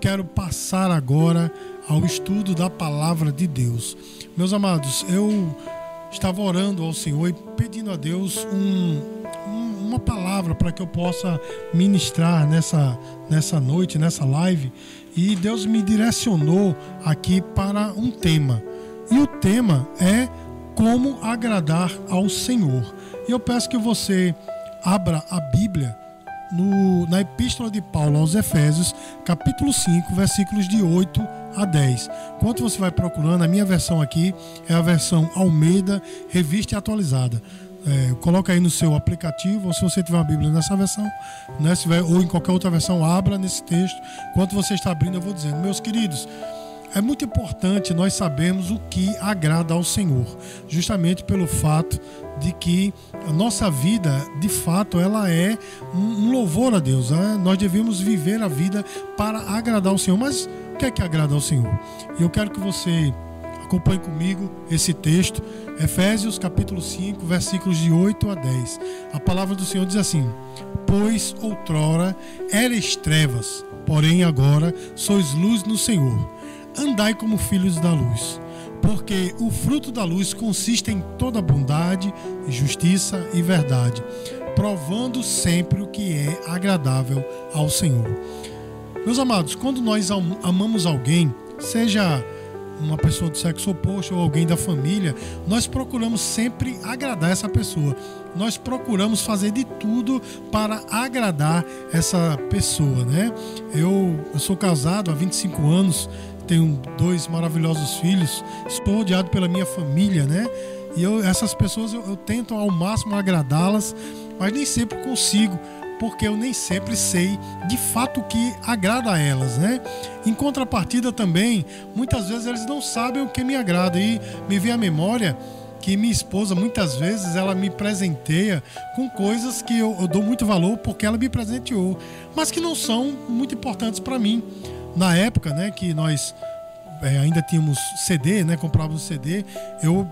quero passar agora ao estudo da palavra de Deus. Meus amados, eu estava orando ao Senhor e pedindo a Deus um, um, uma palavra para que eu possa ministrar nessa, nessa noite, nessa live. E Deus me direcionou aqui para um tema. E o tema é como agradar ao Senhor. E eu peço que você abra a Bíblia no, na Epístola de Paulo aos Efésios, capítulo 5, versículos de 8 a 10. Enquanto você vai procurando, a minha versão aqui é a versão Almeida, revista e atualizada. É, coloca aí no seu aplicativo, ou se você tiver uma Bíblia nessa versão, né, se vai, ou em qualquer outra versão, abra nesse texto. Enquanto você está abrindo, eu vou dizendo, meus queridos, é muito importante nós sabermos o que agrada ao Senhor, justamente pelo fato de que a nossa vida, de fato, ela é um louvor a Deus. Né? Nós devemos viver a vida para agradar ao Senhor. Mas o que é que agrada ao Senhor? E eu quero que você acompanhe comigo esse texto, Efésios capítulo 5, versículos de 8 a 10. A palavra do Senhor diz assim: Pois outrora eres trevas, porém agora sois luz no Senhor andai como filhos da luz, porque o fruto da luz consiste em toda bondade, justiça e verdade, provando sempre o que é agradável ao Senhor. Meus amados, quando nós amamos alguém, seja uma pessoa do sexo oposto ou alguém da família, nós procuramos sempre agradar essa pessoa. Nós procuramos fazer de tudo para agradar essa pessoa, né? Eu, eu sou casado há 25 anos tenho dois maravilhosos filhos, estou rodeado pela minha família, né? E eu, essas pessoas eu, eu tento ao máximo agradá-las, mas nem sempre consigo, porque eu nem sempre sei de fato o que agrada a elas, né? Em contrapartida também, muitas vezes eles não sabem o que me agrada e me vem à memória que minha esposa muitas vezes ela me presenteia com coisas que eu, eu dou muito valor porque ela me presenteou, mas que não são muito importantes para mim na época, né, que nós é, ainda tínhamos CD, né, comprávamos CD, eu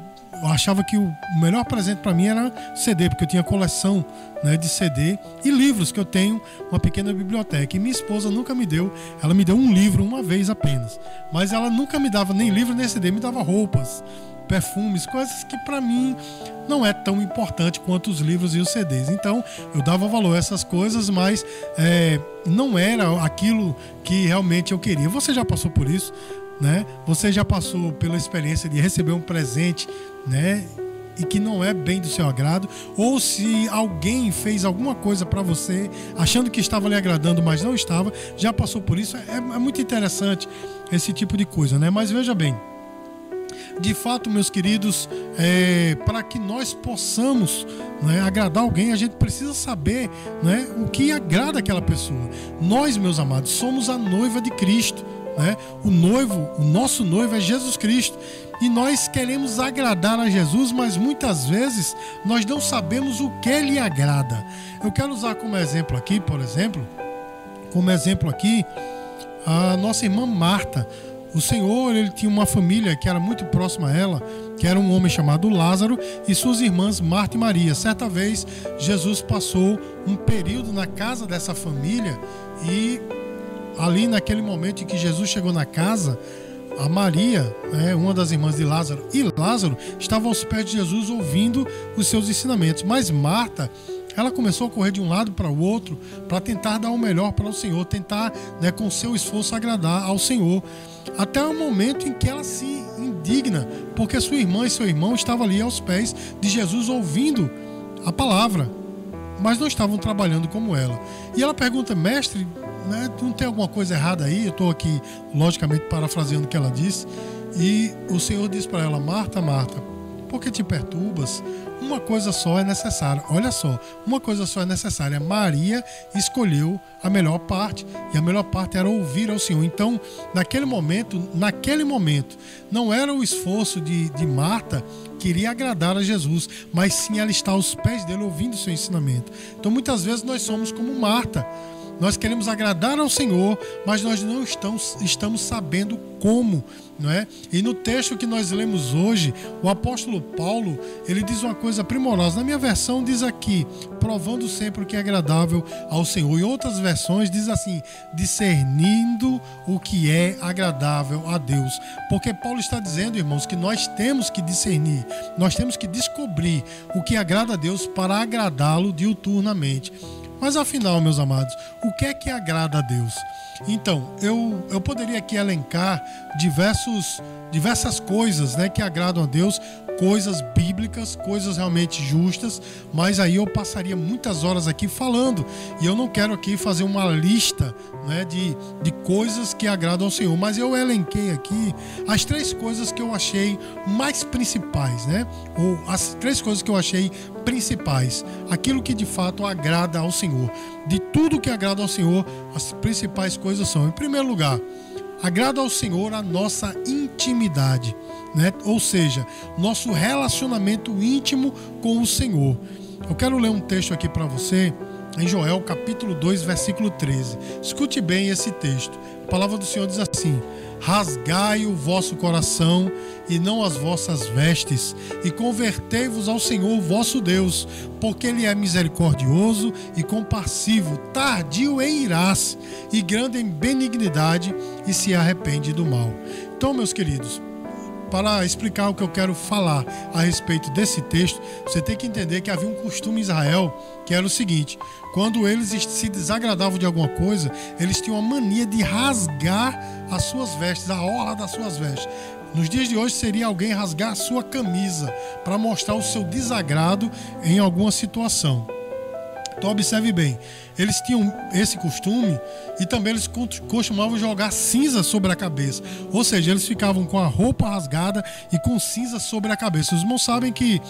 achava que o melhor presente para mim era CD, porque eu tinha coleção né, de CD e livros, que eu tenho uma pequena biblioteca. E minha esposa nunca me deu, ela me deu um livro uma vez apenas. Mas ela nunca me dava nem livro nem CD, me dava roupas, perfumes, coisas que para mim não é tão importante quanto os livros e os CDs. Então eu dava valor a essas coisas, mas é, não era aquilo que realmente eu queria. Você já passou por isso, né? Você já passou pela experiência de receber um presente, né? E que não é bem do seu agrado, ou se alguém fez alguma coisa para você achando que estava lhe agradando, mas não estava, já passou por isso. É, é muito interessante esse tipo de coisa, né? Mas veja bem, de fato, meus queridos, é, para que nós possamos né, agradar alguém, a gente precisa saber né, o que agrada aquela pessoa. Nós, meus amados, somos a noiva de Cristo. Né? O noivo, o nosso noivo é Jesus Cristo. E nós queremos agradar a Jesus, mas muitas vezes nós não sabemos o que lhe agrada. Eu quero usar como exemplo aqui, por exemplo, como exemplo aqui, a nossa irmã Marta. O Senhor, ele tinha uma família que era muito próxima a ela, que era um homem chamado Lázaro e suas irmãs Marta e Maria. Certa vez, Jesus passou um período na casa dessa família e ali naquele momento em que Jesus chegou na casa, a Maria, né, uma das irmãs de Lázaro, e Lázaro estavam aos pés de Jesus ouvindo os seus ensinamentos. Mas Marta, ela começou a correr de um lado para o outro para tentar dar o melhor para o Senhor, tentar, né, com seu esforço, agradar ao Senhor até o momento em que ela se indigna, porque sua irmã e seu irmão estavam ali aos pés de Jesus ouvindo a palavra, mas não estavam trabalhando como ela. E ela pergunta, mestre, né, não tem alguma coisa errada aí? Eu estou aqui, logicamente, parafraseando o que ela disse. E o Senhor diz para ela, Marta, Marta, por que te perturbas? Uma coisa só é necessária. Olha só, uma coisa só é necessária. Maria escolheu a melhor parte e a melhor parte era ouvir ao Senhor. Então, naquele momento, naquele momento, não era o esforço de, de Marta que iria agradar a Jesus, mas sim ela estar aos pés dele ouvindo o seu ensinamento. Então, muitas vezes nós somos como Marta. Nós queremos agradar ao Senhor, mas nós não estamos, estamos sabendo como, não é? E no texto que nós lemos hoje, o apóstolo Paulo, ele diz uma coisa primorosa. Na minha versão diz aqui, provando sempre o que é agradável ao Senhor. Em outras versões diz assim, discernindo o que é agradável a Deus. Porque Paulo está dizendo, irmãos, que nós temos que discernir, nós temos que descobrir o que agrada a Deus para agradá-lo diuturnamente. Mas afinal, meus amados, o que é que agrada a Deus? Então, eu, eu poderia aqui elencar diversos, diversas coisas né, que agradam a Deus, coisas bíblicas, coisas realmente justas, mas aí eu passaria muitas horas aqui falando e eu não quero aqui fazer uma lista né, de, de coisas que agradam ao Senhor, mas eu elenquei aqui as três coisas que eu achei mais principais, né? Ou as três coisas que eu achei principais, aquilo que de fato agrada ao Senhor. De tudo que agrada ao Senhor, as principais coisas são, em primeiro lugar, agrada ao Senhor a nossa intimidade, né? Ou seja, nosso relacionamento íntimo com o Senhor. Eu quero ler um texto aqui para você em Joel capítulo 2, versículo 13. Escute bem esse texto. A palavra do Senhor diz assim: Rasgai o vosso coração e não as vossas vestes, e convertei-vos ao Senhor vosso Deus, porque Ele é misericordioso e compassivo, tardio em irás e grande em benignidade, e se arrepende do mal. Então, meus queridos, para explicar o que eu quero falar a respeito desse texto, você tem que entender que havia um costume em Israel que era o seguinte: quando eles se desagradavam de alguma coisa, eles tinham a mania de rasgar as suas vestes, a orla das suas vestes. Nos dias de hoje seria alguém rasgar a sua camisa para mostrar o seu desagrado em alguma situação. Então observe bem, eles tinham esse costume e também eles costumavam jogar cinza sobre a cabeça. Ou seja, eles ficavam com a roupa rasgada e com cinza sobre a cabeça. Os irmãos sabem que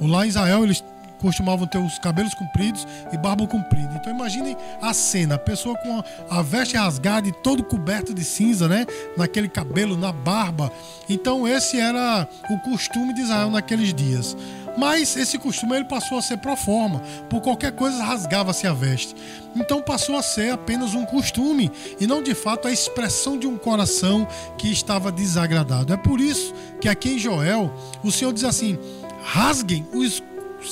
lá em Israel eles costumavam ter os cabelos compridos e barba comprida. Então imaginem a cena, a pessoa com a, veste rasgada e todo coberto de cinza, né? Naquele cabelo, na barba. Então esse era o costume de Israel naqueles dias. Mas esse costume ele passou a ser pro forma, por qualquer coisa rasgava-se a veste. Então passou a ser apenas um costume e não de fato a expressão de um coração que estava desagradado. É por isso que aqui em Joel o Senhor diz assim: rasguem os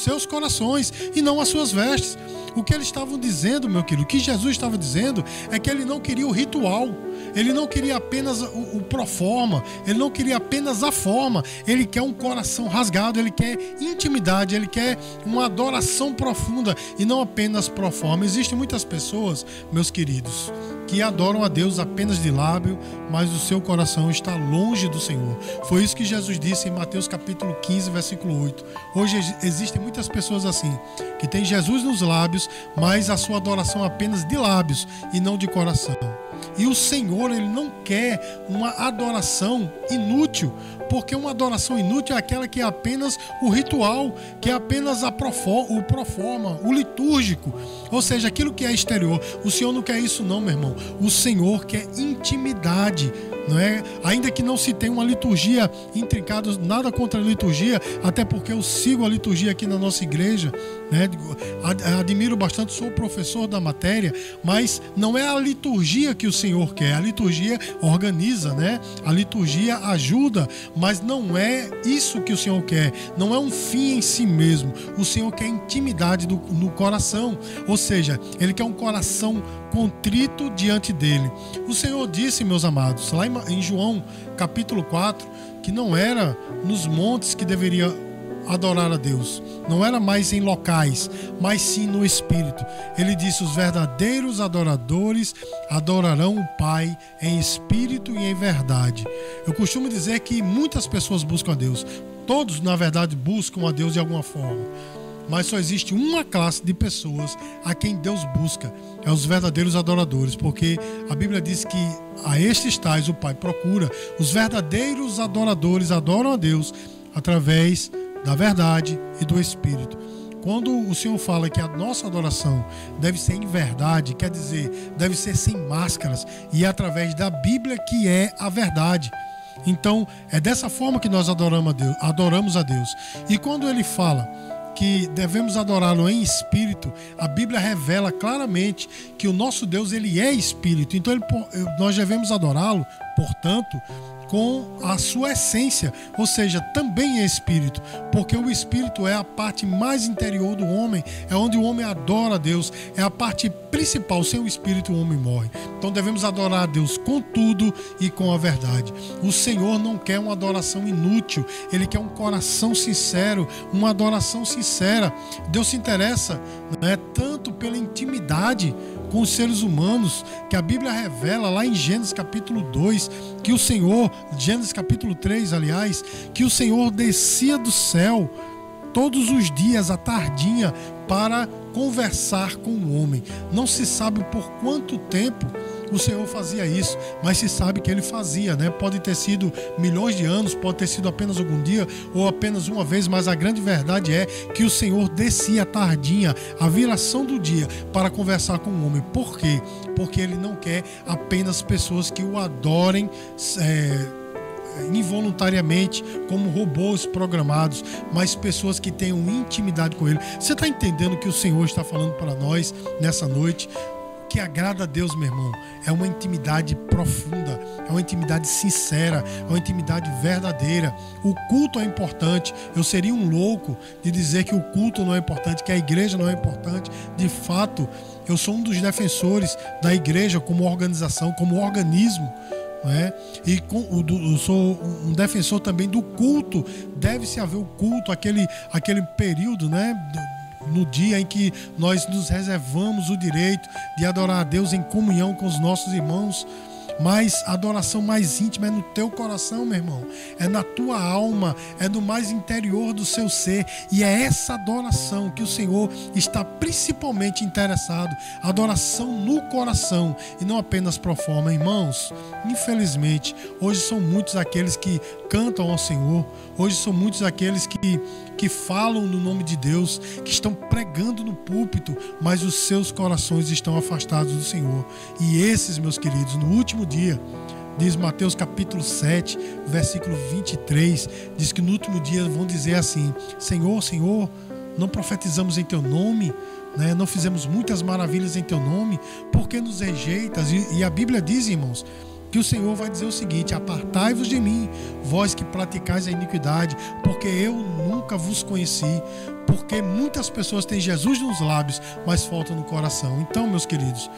seus corações e não as suas vestes. O que eles estavam dizendo, meu querido, o que Jesus estava dizendo é que ele não queria o ritual. Ele não queria apenas o, o proforma, ele não queria apenas a forma, ele quer um coração rasgado, ele quer intimidade, ele quer uma adoração profunda e não apenas proforma. Existem muitas pessoas, meus queridos, que adoram a Deus apenas de lábio, mas o seu coração está longe do Senhor. Foi isso que Jesus disse em Mateus capítulo 15, versículo 8. Hoje existem muitas pessoas assim, que têm Jesus nos lábios, mas a sua adoração é apenas de lábios e não de coração. E o Senhor, ele não quer uma adoração inútil, porque uma adoração inútil é aquela que é apenas o ritual, que é apenas a o proforma, o litúrgico, ou seja, aquilo que é exterior. O Senhor não quer isso não, meu irmão. O Senhor quer intimidade não é? Ainda que não se tenha uma liturgia intrincada, nada contra a liturgia, até porque eu sigo a liturgia aqui na nossa igreja, né? Admiro bastante, sou professor da matéria, mas não é a liturgia que o Senhor quer. A liturgia organiza, né? A liturgia ajuda, mas não é isso que o Senhor quer. Não é um fim em si mesmo. O Senhor quer intimidade do, no coração, ou seja, ele quer um coração contrito diante dele. O Senhor disse, meus amados, lá em João capítulo 4, que não era nos montes que deveria adorar a Deus. Não era mais em locais, mas sim no espírito. Ele disse: os verdadeiros adoradores adorarão o Pai em espírito e em verdade. Eu costumo dizer que muitas pessoas buscam a Deus. Todos, na verdade, buscam a Deus de alguma forma mas só existe uma classe de pessoas a quem Deus busca, é os verdadeiros adoradores, porque a Bíblia diz que a estes tais o Pai procura. Os verdadeiros adoradores adoram a Deus através da verdade e do Espírito. Quando o Senhor fala que a nossa adoração deve ser em verdade, quer dizer, deve ser sem máscaras e é através da Bíblia que é a verdade. Então, é dessa forma que nós adoramos a Deus, adoramos a Deus. E quando ele fala que devemos adorá-lo em espírito, a Bíblia revela claramente que o nosso Deus ele é espírito. Então ele, nós devemos adorá-lo, portanto, com a sua essência, ou seja, também é espírito, porque o espírito é a parte mais interior do homem, é onde o homem adora a Deus, é a parte principal. Sem o espírito, o homem morre. Então devemos adorar a Deus com tudo e com a verdade. O Senhor não quer uma adoração inútil, ele quer um coração sincero, uma adoração sincera. Deus se interessa né, tanto pela intimidade com os seres humanos, que a Bíblia revela lá em Gênesis capítulo 2, que o Senhor, Gênesis capítulo 3, aliás, que o Senhor descia do céu todos os dias à tardinha para conversar com o homem. Não se sabe por quanto tempo o Senhor fazia isso, mas se sabe que ele fazia, né? Pode ter sido milhões de anos, pode ter sido apenas algum dia ou apenas uma vez, mas a grande verdade é que o Senhor descia tardinha, a viração do dia, para conversar com o homem. Por quê? Porque ele não quer apenas pessoas que o adorem. É, involuntariamente como robôs programados, mas pessoas que tenham intimidade com Ele. Você está entendendo o que o Senhor está falando para nós nessa noite? Que agrada a Deus, meu irmão, é uma intimidade profunda, é uma intimidade sincera, é uma intimidade verdadeira. O culto é importante. Eu seria um louco de dizer que o culto não é importante, que a igreja não é importante. De fato, eu sou um dos defensores da igreja como organização, como organismo. É? E com, eu sou um defensor também do culto. Deve-se haver o culto, aquele, aquele período né, no dia em que nós nos reservamos o direito de adorar a Deus em comunhão com os nossos irmãos. Mas a adoração mais íntima é no teu coração, meu irmão. É na tua alma, é no mais interior do seu ser. E é essa adoração que o Senhor está principalmente interessado. Adoração no coração e não apenas pro forma. Irmãos, infelizmente, hoje são muitos aqueles que cantam ao Senhor. Hoje são muitos aqueles que que falam no nome de Deus, que estão pregando no púlpito, mas os seus corações estão afastados do Senhor. E esses, meus queridos, no último dia, diz Mateus capítulo 7, versículo 23, diz que no último dia vão dizer assim: Senhor, Senhor, não profetizamos em teu nome, né? não fizemos muitas maravilhas em teu nome, por que nos rejeitas? E, e a Bíblia diz, irmãos, que o Senhor vai dizer o seguinte: Apartai-vos de mim, vós que praticais a iniquidade, porque eu nunca vos conheci. Porque muitas pessoas têm Jesus nos lábios, mas falta no coração. Então, meus queridos,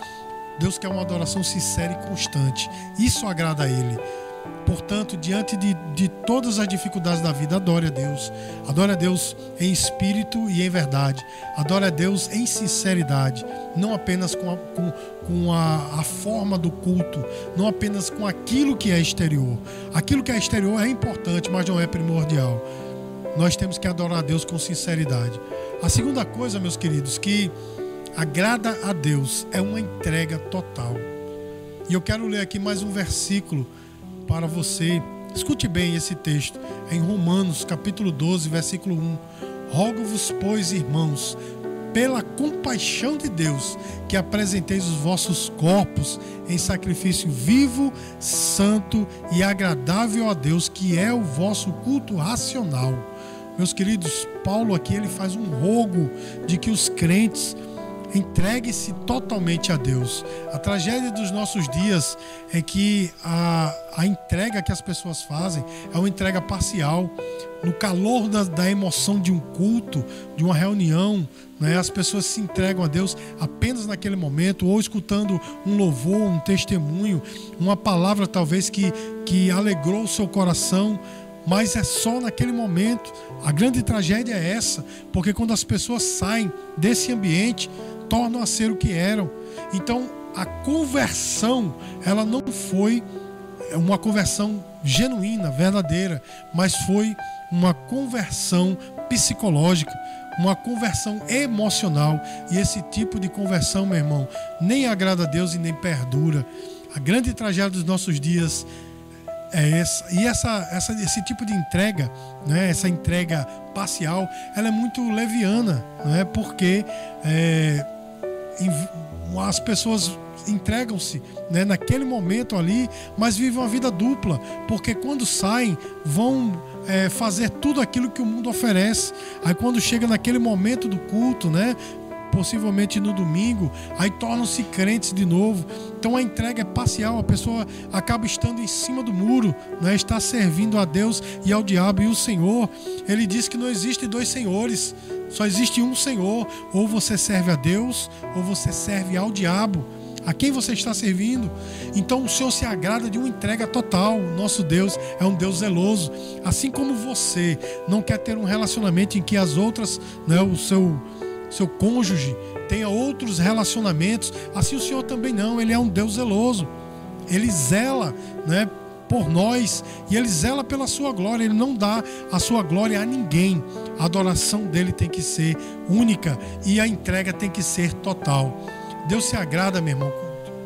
Deus quer uma adoração sincera e constante. Isso agrada a Ele. Portanto, diante de, de todas as dificuldades da vida, adore a Deus. Adore a Deus em espírito e em verdade. Adore a Deus em sinceridade. Não apenas com, a, com, com a, a forma do culto. Não apenas com aquilo que é exterior. Aquilo que é exterior é importante, mas não é primordial. Nós temos que adorar a Deus com sinceridade. A segunda coisa, meus queridos, que agrada a Deus é uma entrega total. E eu quero ler aqui mais um versículo para você. Escute bem esse texto, em Romanos, capítulo 12, versículo 1. Rogo-vos, pois, irmãos, pela compaixão de Deus, que apresenteis os vossos corpos em sacrifício vivo, santo e agradável a Deus, que é o vosso culto racional. Meus queridos, Paulo aqui ele faz um rogo de que os crentes Entregue-se totalmente a Deus. A tragédia dos nossos dias é que a, a entrega que as pessoas fazem é uma entrega parcial. No calor da, da emoção de um culto, de uma reunião, né, as pessoas se entregam a Deus apenas naquele momento, ou escutando um louvor, um testemunho, uma palavra talvez que, que alegrou o seu coração mas é só naquele momento. A grande tragédia é essa, porque quando as pessoas saem desse ambiente, tornam a ser o que eram. Então, a conversão, ela não foi uma conversão genuína, verdadeira, mas foi uma conversão psicológica, uma conversão emocional. E esse tipo de conversão, meu irmão, nem agrada a Deus e nem perdura. A grande tragédia dos nossos dias é essa. E essa, essa, esse tipo de entrega, né, essa entrega parcial, ela é muito leviana, né, porque é, as pessoas entregam-se né, naquele momento ali, mas vivem uma vida dupla, porque quando saem, vão é, fazer tudo aquilo que o mundo oferece. Aí quando chega naquele momento do culto, né? Possivelmente no domingo, aí tornam-se crentes de novo. Então a entrega é parcial, a pessoa acaba estando em cima do muro, né? está servindo a Deus e ao diabo. E o Senhor, ele diz que não existe dois senhores, só existe um Senhor. Ou você serve a Deus, ou você serve ao diabo. A quem você está servindo? Então o Senhor se agrada de uma entrega total. Nosso Deus é um Deus zeloso. Assim como você não quer ter um relacionamento em que as outras, né, o seu seu cônjuge tenha outros relacionamentos, assim o Senhor também não, ele é um Deus zeloso. Ele zela, né, por nós e ele zela pela sua glória, ele não dá a sua glória a ninguém. A adoração dele tem que ser única e a entrega tem que ser total. Deus se agrada, meu irmão,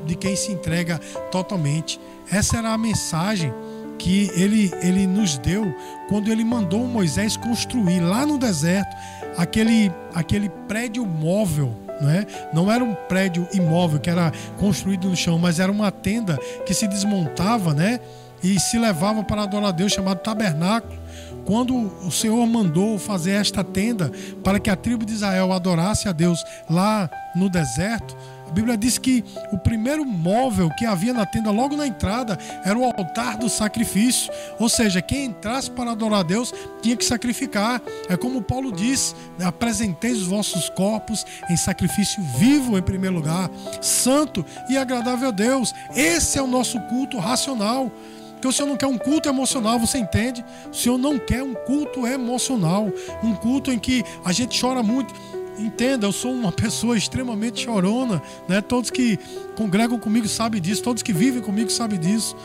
de quem se entrega totalmente. Essa era a mensagem que ele, ele nos deu quando ele mandou Moisés construir lá no deserto aquele, aquele prédio móvel. Né? Não era um prédio imóvel que era construído no chão, mas era uma tenda que se desmontava né? e se levava para adorar a Deus, chamado tabernáculo. Quando o Senhor mandou fazer esta tenda para que a tribo de Israel adorasse a Deus lá no deserto, a Bíblia diz que o primeiro móvel que havia na tenda logo na entrada era o altar do sacrifício. Ou seja, quem entrasse para adorar a Deus tinha que sacrificar. É como Paulo diz: né, apresentei os vossos corpos em sacrifício vivo, em primeiro lugar, santo e agradável a Deus. Esse é o nosso culto racional. Porque o Senhor não quer um culto emocional, você entende? O Senhor não quer um culto emocional, um culto em que a gente chora muito entenda, eu sou uma pessoa extremamente chorona, né? Todos que congregam comigo sabem disso, todos que vivem comigo sabem disso.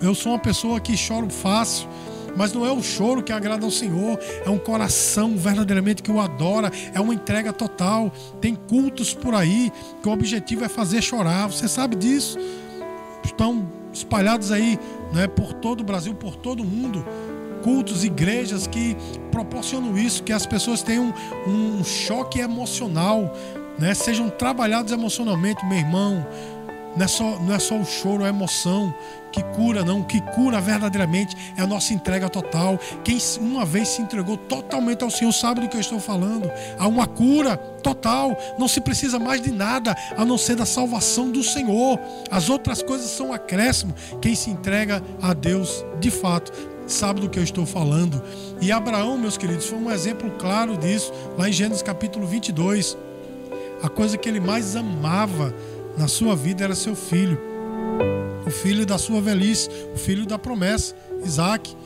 Eu sou uma pessoa que choro fácil, mas não é o choro que agrada ao Senhor, é um coração verdadeiramente que o adora, é uma entrega total. Tem cultos por aí que o objetivo é fazer chorar, você sabe disso. Estão espalhados aí, né, por todo o Brasil, por todo o mundo cultos, igrejas que proporcionam isso, que as pessoas tenham um, um choque emocional, né? sejam trabalhados emocionalmente, meu irmão. Não é, só, não é só o choro, a emoção que cura, não. O que cura verdadeiramente é a nossa entrega total. Quem uma vez se entregou totalmente ao Senhor sabe do que eu estou falando. Há uma cura total. Não se precisa mais de nada a não ser da salvação do Senhor. As outras coisas são acréscimo. Quem se entrega a Deus de fato sabe do que eu estou falando. E Abraão, meus queridos, foi um exemplo claro disso, lá em Gênesis capítulo 22. A coisa que ele mais amava na sua vida era seu filho, o filho da sua velhice, o filho da promessa, Isaac.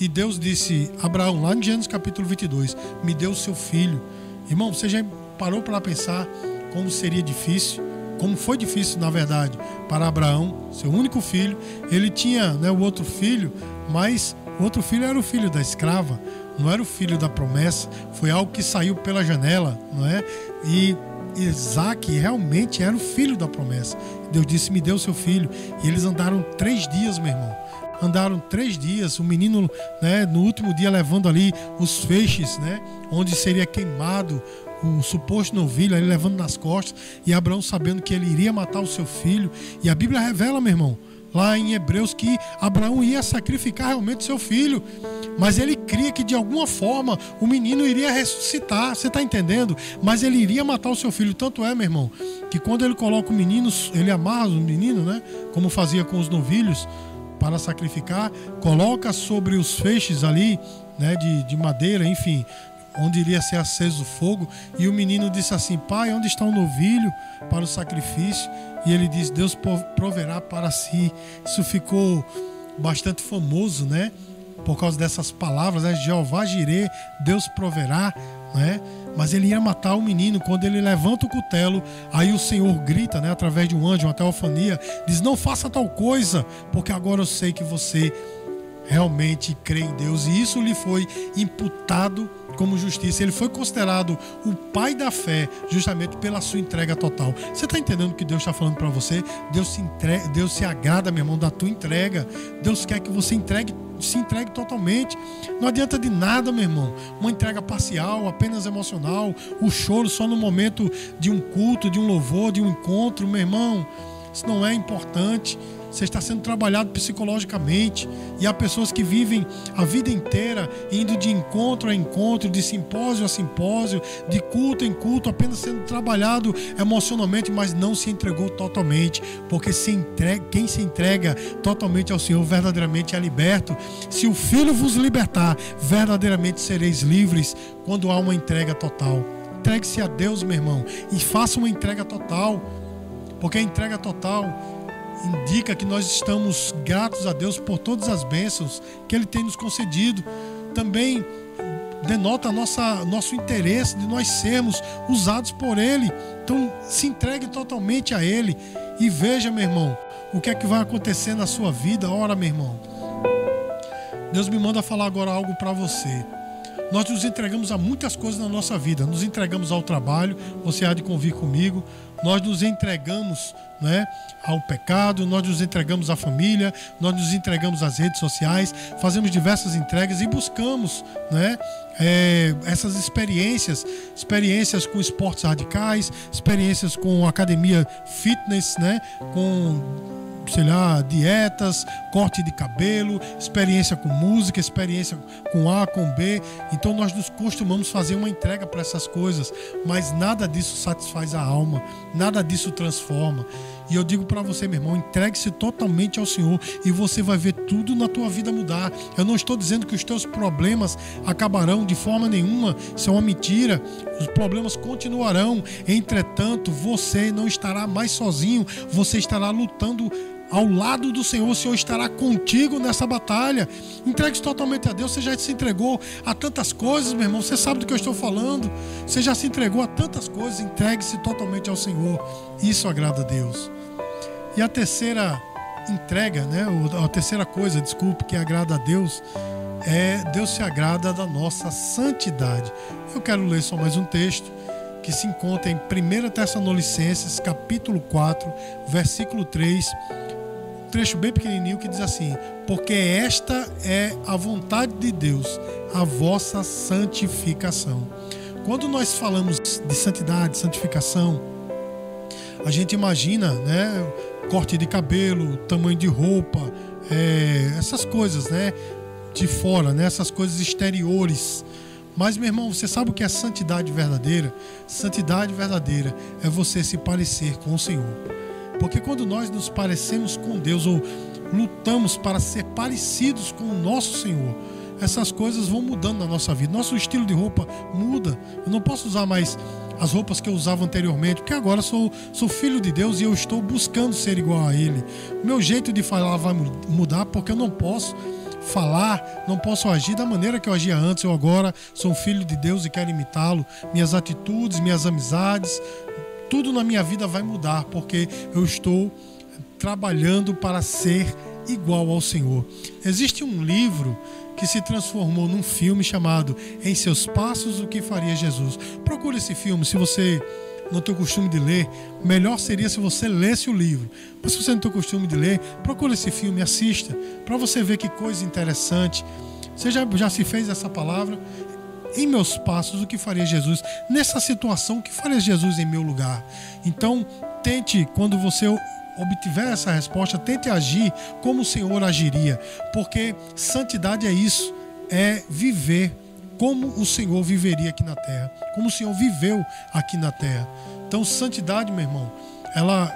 E Deus disse: Abraão, lá em Gênesis capítulo 22, me deu seu filho. Irmão, você já parou para pensar como seria difícil? Como foi difícil, na verdade, para Abraão, seu único filho. Ele tinha né, o outro filho, mas o outro filho era o filho da escrava, não era o filho da promessa, foi algo que saiu pela janela, não é? E Isaac realmente era o filho da promessa. Deus disse: Me deu seu filho. E eles andaram três dias, meu irmão. Andaram três dias, o menino, né, no último dia, levando ali os feixes, né, onde seria queimado o suposto novilho, ele levando nas costas, e Abraão sabendo que ele iria matar o seu filho. E a Bíblia revela, meu irmão, lá em Hebreus que Abraão ia sacrificar realmente seu filho, mas ele cria que de alguma forma o menino iria ressuscitar, você está entendendo? Mas ele iria matar o seu filho, tanto é, meu irmão, que quando ele coloca o menino, ele amarra o menino, né? Como fazia com os novilhos para sacrificar, coloca sobre os feixes ali, né? De, de madeira, enfim, onde iria ser aceso o fogo, e o menino disse assim: Pai, onde está o novilho para o sacrifício? E ele disse: Deus proverá para si. Isso ficou bastante famoso, né? Por causa dessas palavras, né? Jeová Jirê, Deus proverá, né? Mas ele ia matar o menino quando ele levanta o cutelo. Aí o Senhor grita, né? Através de um anjo, uma teofania, diz: Não faça tal coisa, porque agora eu sei que você realmente crê em Deus. E isso lhe foi imputado como justiça. Ele foi considerado o pai da fé justamente pela sua entrega total. Você está entendendo o que Deus está falando para você? Deus se, Deus se agrada, meu irmão, da tua entrega. Deus quer que você entregue se entregue totalmente. Não adianta de nada, meu irmão. Uma entrega parcial, apenas emocional, o choro só no momento de um culto, de um louvor, de um encontro, meu irmão. Isso não é importante. Você está sendo trabalhado psicologicamente. E há pessoas que vivem a vida inteira indo de encontro a encontro, de simpósio a simpósio, de culto em culto, apenas sendo trabalhado emocionalmente, mas não se entregou totalmente. Porque se entrega, quem se entrega totalmente ao Senhor verdadeiramente é liberto. Se o Filho vos libertar, verdadeiramente sereis livres quando há uma entrega total. Entregue-se a Deus, meu irmão, e faça uma entrega total. Porque a entrega total indica que nós estamos gratos a Deus por todas as bênçãos que Ele tem nos concedido. Também denota nossa, nosso interesse de nós sermos usados por Ele. Então, se entregue totalmente a Ele e veja, meu irmão, o que é que vai acontecer na sua vida. Ora, meu irmão, Deus me manda falar agora algo para você. Nós nos entregamos a muitas coisas na nossa vida. Nos entregamos ao trabalho, você há de convir comigo. Nós nos entregamos né, ao pecado, nós nos entregamos à família, nós nos entregamos às redes sociais, fazemos diversas entregas e buscamos né, é, essas experiências, experiências com esportes radicais, experiências com academia fitness, né, com sei lá, dietas, corte de cabelo, experiência com música, experiência com A, com B. Então nós nos costumamos fazer uma entrega para essas coisas, mas nada disso satisfaz a alma, nada disso transforma. E eu digo para você, meu irmão, entregue-se totalmente ao Senhor e você vai ver tudo na tua vida mudar. Eu não estou dizendo que os teus problemas acabarão de forma nenhuma, isso é uma mentira. Os problemas continuarão. Entretanto, você não estará mais sozinho, você estará lutando ao lado do Senhor, o Senhor estará contigo nessa batalha. Entregue-se totalmente a Deus. Você já se entregou a tantas coisas, meu irmão. Você sabe do que eu estou falando. Você já se entregou a tantas coisas. Entregue-se totalmente ao Senhor. Isso agrada a Deus. E a terceira entrega, né? A terceira coisa, desculpe, que agrada a Deus é Deus se agrada da nossa santidade. Eu quero ler só mais um texto que se encontra em 1 Tessalonicenses, capítulo 4, versículo 3 trecho bem pequenininho que diz assim: Porque esta é a vontade de Deus, a vossa santificação. Quando nós falamos de santidade, santificação, a gente imagina, né, corte de cabelo, tamanho de roupa, é, essas coisas, né, de fora, né, essas coisas exteriores. Mas, meu irmão, você sabe o que é santidade verdadeira? Santidade verdadeira é você se parecer com o Senhor. Porque quando nós nos parecemos com Deus ou lutamos para ser parecidos com o nosso Senhor, essas coisas vão mudando na nossa vida. Nosso estilo de roupa muda. Eu não posso usar mais as roupas que eu usava anteriormente, porque agora sou, sou filho de Deus e eu estou buscando ser igual a Ele. Meu jeito de falar vai mudar porque eu não posso falar, não posso agir da maneira que eu agia antes. Eu agora sou filho de Deus e quero imitá-lo. Minhas atitudes, minhas amizades, tudo na minha vida vai mudar, porque eu estou trabalhando para ser igual ao Senhor. Existe um livro que se transformou num filme chamado Em Seus Passos o que Faria Jesus. Procure esse filme se você não tem o costume de ler, melhor seria se você lesse o livro. Mas se você não tem o costume de ler, procure esse filme, assista, para você ver que coisa interessante. Você já, já se fez essa palavra? Em meus passos o que faria Jesus nessa situação, o que faria Jesus em meu lugar. Então, tente quando você obtiver essa resposta, tente agir como o Senhor agiria, porque santidade é isso, é viver como o Senhor viveria aqui na terra, como o Senhor viveu aqui na terra. Então, santidade, meu irmão, ela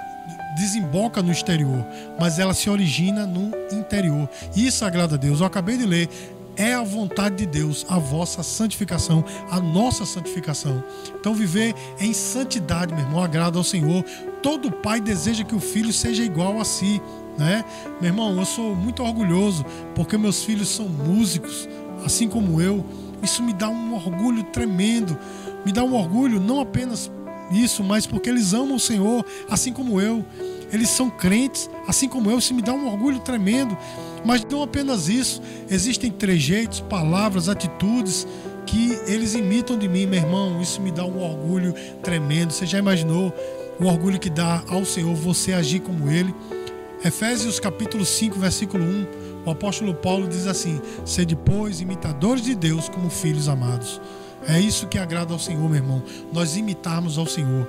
desemboca no exterior, mas ela se origina no interior. Isso agrada a Deus. Eu acabei de ler é a vontade de Deus, a vossa santificação, a nossa santificação. Então, viver em santidade, meu irmão, agrada ao Senhor. Todo pai deseja que o filho seja igual a si, né? Meu irmão, eu sou muito orgulhoso porque meus filhos são músicos, assim como eu. Isso me dá um orgulho tremendo. Me dá um orgulho não apenas isso, mas porque eles amam o Senhor, assim como eu. Eles são crentes, assim como eu. Isso me dá um orgulho tremendo. Mas não apenas isso, existem trejeitos, palavras, atitudes que eles imitam de mim, meu irmão. Isso me dá um orgulho tremendo. Você já imaginou o orgulho que dá ao Senhor você agir como ele? Efésios capítulo 5, versículo 1, o apóstolo Paulo diz assim: Ser depois imitadores de Deus como filhos amados. É isso que agrada ao Senhor, meu irmão. Nós imitarmos ao Senhor.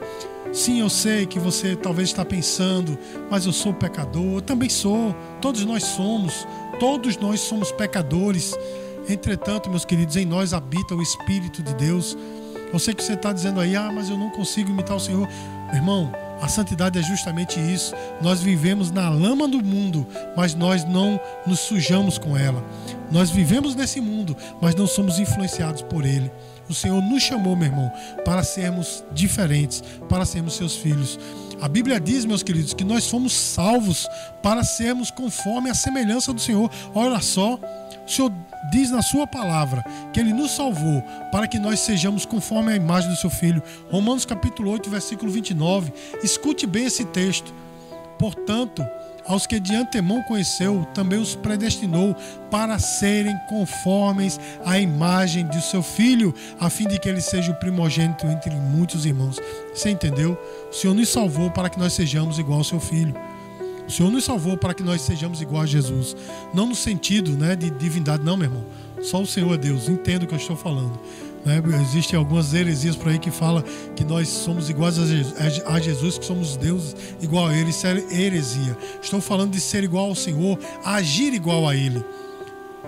Sim, eu sei que você talvez está pensando, mas eu sou pecador. Eu também sou. Todos nós somos. Todos nós somos pecadores. Entretanto, meus queridos, em nós habita o Espírito de Deus. Eu sei que você está dizendo aí, ah, mas eu não consigo imitar o Senhor. Irmão, a santidade é justamente isso. Nós vivemos na lama do mundo, mas nós não nos sujamos com ela. Nós vivemos nesse mundo, mas não somos influenciados por ele. O Senhor nos chamou, meu irmão, para sermos diferentes, para sermos seus filhos. A Bíblia diz, meus queridos, que nós fomos salvos para sermos conforme a semelhança do Senhor. Olha só, o Senhor diz na sua palavra que ele nos salvou para que nós sejamos conforme a imagem do seu filho. Romanos capítulo 8, versículo 29. Escute bem esse texto. Portanto, aos que de antemão conheceu, também os predestinou para serem conformes à imagem de seu filho, a fim de que ele seja o primogênito entre muitos irmãos. Você entendeu? O Senhor nos salvou para que nós sejamos igual ao seu filho. O Senhor nos salvou para que nós sejamos igual a Jesus. Não no sentido né, de divindade, não, meu irmão. Só o Senhor é Deus. Entendo o que eu estou falando. Né? Existem algumas heresias por aí que falam que nós somos iguais a Jesus, que somos deuses igual a Ele. Isso é heresia. Estou falando de ser igual ao Senhor, agir igual a Ele.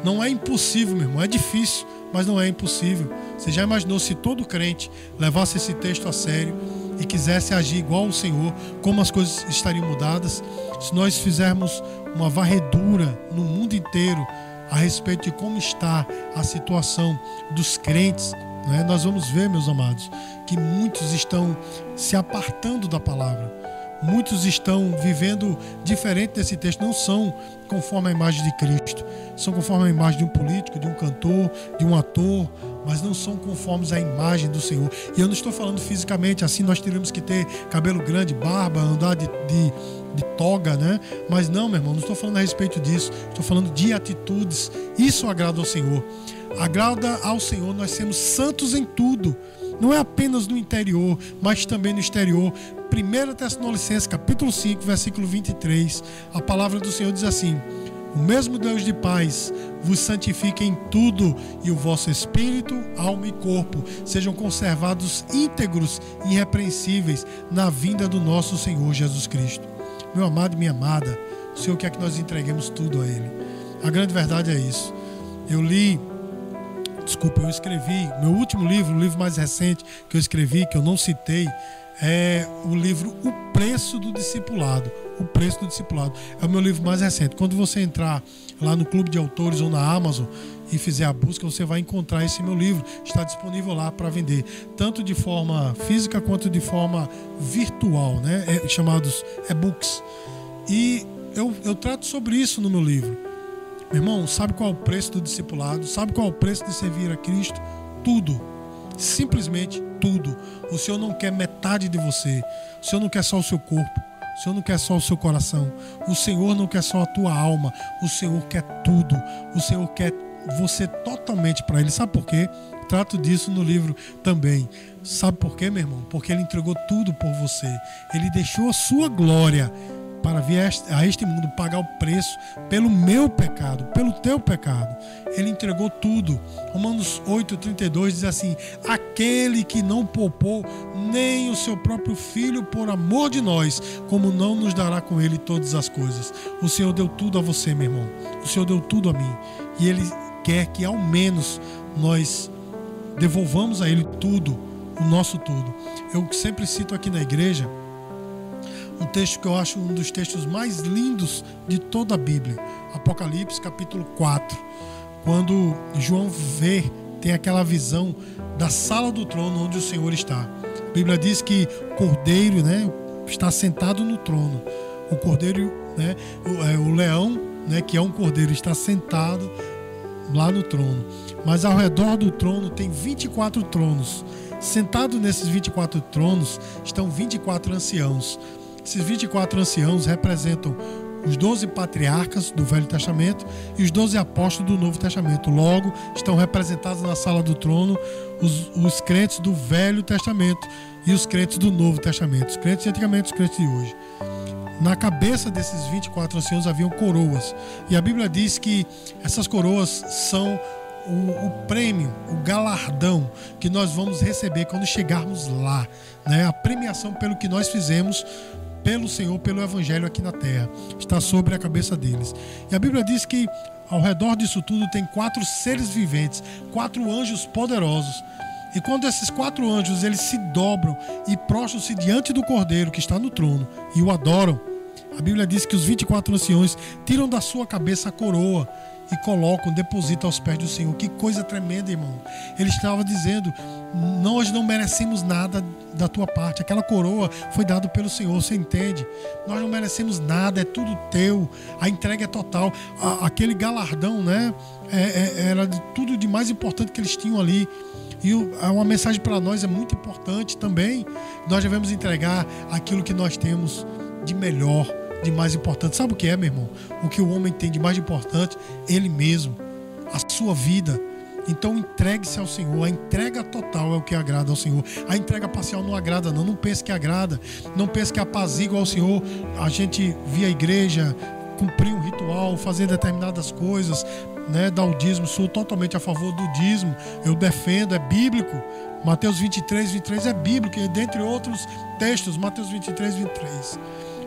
Não é impossível, meu irmão. É difícil, mas não é impossível. Você já imaginou se todo crente levasse esse texto a sério e quisesse agir igual ao Senhor, como as coisas estariam mudadas? Se nós fizermos uma varredura no mundo inteiro a respeito de como está a situação dos crentes, né? nós vamos ver, meus amados, que muitos estão se apartando da palavra. Muitos estão vivendo diferente desse texto, não são conforme a imagem de Cristo, são conforme a imagem de um político, de um cantor, de um ator, mas não são conformes à imagem do Senhor. E eu não estou falando fisicamente, assim nós teríamos que ter cabelo grande, barba, andar de, de de toga, né? Mas não, meu irmão, não estou falando a respeito disso. Estou falando de atitudes. Isso agrada ao Senhor. Agrada ao Senhor nós sermos santos em tudo. Não é apenas no interior, mas também no exterior. 1 Tessalonicenses, capítulo 5, versículo 23. A palavra do Senhor diz assim: O mesmo Deus de paz vos santifique em tudo, e o vosso espírito, alma e corpo sejam conservados íntegros e irrepreensíveis na vinda do nosso Senhor Jesus Cristo. Meu amado e minha amada, o Senhor quer que nós entreguemos tudo a Ele. A grande verdade é isso. Eu li, desculpa, eu escrevi, meu último livro, o livro mais recente que eu escrevi, que eu não citei, é o livro O Preço do Discipulado. O Preço do Discipulado. É o meu livro mais recente. Quando você entrar lá no Clube de Autores ou na Amazon e fizer a busca, você vai encontrar esse meu livro. Está disponível lá para vender, tanto de forma física quanto de forma virtual, né? É, chamados e-books. E eu, eu trato sobre isso no meu livro. Meu irmão, sabe qual é o preço do discipulado? Sabe qual é o preço de servir a Cristo? Tudo. Simplesmente tudo. O Senhor não quer metade de você. O Senhor não quer só o seu corpo. O Senhor não quer só o seu coração. O Senhor não quer só a tua alma. O Senhor quer tudo. O Senhor quer você totalmente para Ele. Sabe por quê? Trato disso no livro também. Sabe por quê, meu irmão? Porque Ele entregou tudo por você. Ele deixou a sua glória para vir a este mundo pagar o preço pelo meu pecado, pelo teu pecado. Ele entregou tudo. Romanos 8,32 diz assim: Aquele que não poupou nem o seu próprio filho por amor de nós, como não nos dará com ele todas as coisas. O Senhor deu tudo a você, meu irmão. O Senhor deu tudo a mim. E Ele quer que ao menos nós devolvamos a Ele tudo, o nosso tudo. Eu sempre cito aqui na igreja um texto que eu acho um dos textos mais lindos de toda a Bíblia, Apocalipse capítulo 4, quando João vê, tem aquela visão da sala do trono onde o Senhor está. A Bíblia diz que o cordeiro, né, está sentado no trono. O cordeiro, né, o, é, o leão, né, que é um cordeiro, está sentado lá no trono. Mas ao redor do trono tem 24 tronos. Sentado nesses 24 tronos estão 24 anciãos. Esses 24 anciãos representam os 12 patriarcas do Velho Testamento e os 12 apóstolos do Novo Testamento. Logo, estão representados na sala do trono os, os crentes do Velho Testamento e os crentes do Novo Testamento. Os crentes de antigamente os crentes de hoje. Na cabeça desses 24 anciãos haviam coroas. E a Bíblia diz que essas coroas são o, o, prêmio, o galardão que nós vamos receber quando chegarmos lá, né? A premiação pelo que nós fizemos pelo Senhor, pelo Evangelho aqui na terra, está sobre a cabeça deles. E a Bíblia diz que ao redor disso tudo tem quatro seres viventes, quatro anjos poderosos. E quando esses quatro anjos eles se dobram e prostram-se diante do Cordeiro que está no trono e o adoram, a Bíblia diz que os 24 anciões tiram da sua cabeça a coroa e colocam, depositam aos pés do Senhor. Que coisa tremenda, irmão. Ele estava dizendo: Nós não merecemos nada da tua parte. Aquela coroa foi dada pelo Senhor, você entende? Nós não merecemos nada, é tudo teu. A entrega é total. aquele galardão, né? É, é, era tudo de mais importante que eles tinham ali. E uma mensagem para nós é muito importante também. Nós devemos entregar aquilo que nós temos de melhor de mais importante. Sabe o que é, meu irmão? O que o homem tem de mais importante? Ele mesmo, a sua vida. Então entregue-se ao Senhor. A entrega total é o que agrada ao Senhor. A entrega parcial não agrada, não. Não pense que agrada. Não pense que apazigua ao Senhor. A gente via a igreja cumprir um ritual, fazer determinadas coisas, né, dar o dízimo. Sou totalmente a favor do dízimo. Eu defendo, é bíblico. Mateus 23, 23 é bíblico, dentre outros textos, Mateus 23, 23.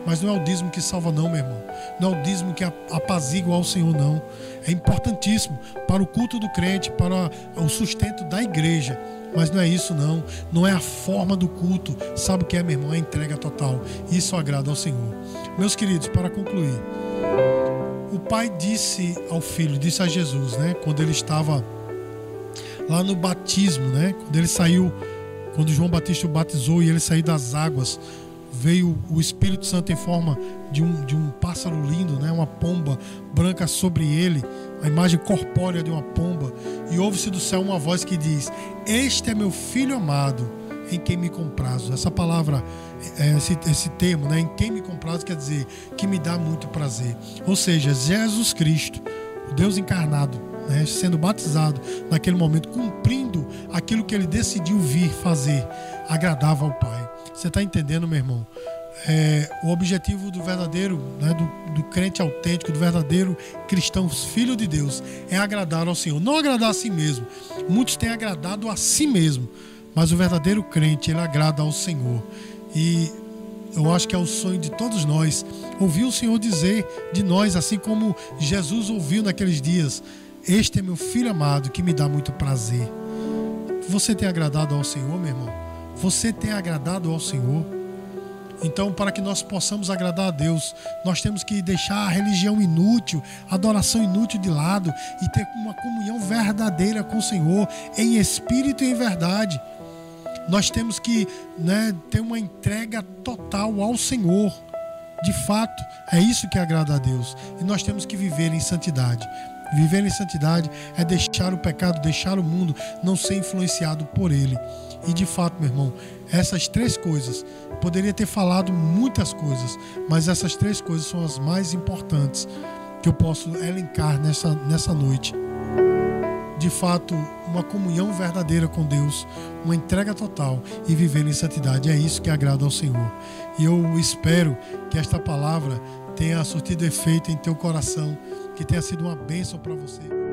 Mas não é o dízimo que salva, não, meu irmão. Não é o dízimo que apazigua ao Senhor, não. É importantíssimo para o culto do crente, para o sustento da igreja. Mas não é isso, não. Não é a forma do culto. Sabe o que é, meu irmão? É a entrega total. Isso agrada ao Senhor. Meus queridos, para concluir. O pai disse ao filho, disse a Jesus, né? Quando ele estava lá no batismo, né? Quando ele saiu, quando João Batista o batizou e ele saiu das águas veio o Espírito Santo em forma de um, de um pássaro lindo, né? uma pomba branca sobre ele, a imagem corpórea de uma pomba, e ouve-se do céu uma voz que diz: Este é meu filho amado, em quem me comprazo. Essa palavra, é, esse, esse termo, né? em quem me comprazo, quer dizer que me dá muito prazer. Ou seja, Jesus Cristo, o Deus encarnado, né? sendo batizado naquele momento, cumprindo aquilo que ele decidiu vir fazer, agradava ao Pai. Você está entendendo, meu irmão? É, o objetivo do verdadeiro, né, do, do, crente autêntico, do verdadeiro cristão, filho de Deus, é agradar ao Senhor. Não agradar a si mesmo. Muitos têm agradado a si mesmo, mas o verdadeiro crente, ele agrada ao Senhor. E eu acho que é o sonho de todos nós ouvir o Senhor dizer de nós, assim como Jesus ouviu naqueles dias: Este é meu filho amado que me dá muito prazer. Você tem agradado ao Senhor, meu irmão? Você tem agradado ao Senhor? Então, para que nós possamos agradar a Deus, nós temos que deixar a religião inútil, a adoração inútil de lado e ter uma comunhão verdadeira com o Senhor, em espírito e em verdade. Nós temos que né, ter uma entrega total ao Senhor. De fato, é isso que agrada a Deus. E nós temos que viver em santidade. Viver em santidade é deixar o pecado, deixar o mundo, não ser influenciado por ele. E de fato, meu irmão, essas três coisas, poderia ter falado muitas coisas, mas essas três coisas são as mais importantes que eu posso elencar nessa, nessa noite. De fato, uma comunhão verdadeira com Deus, uma entrega total e viver em santidade. É isso que agrada ao Senhor. E eu espero que esta palavra tenha surtido efeito em teu coração, que tenha sido uma bênção para você.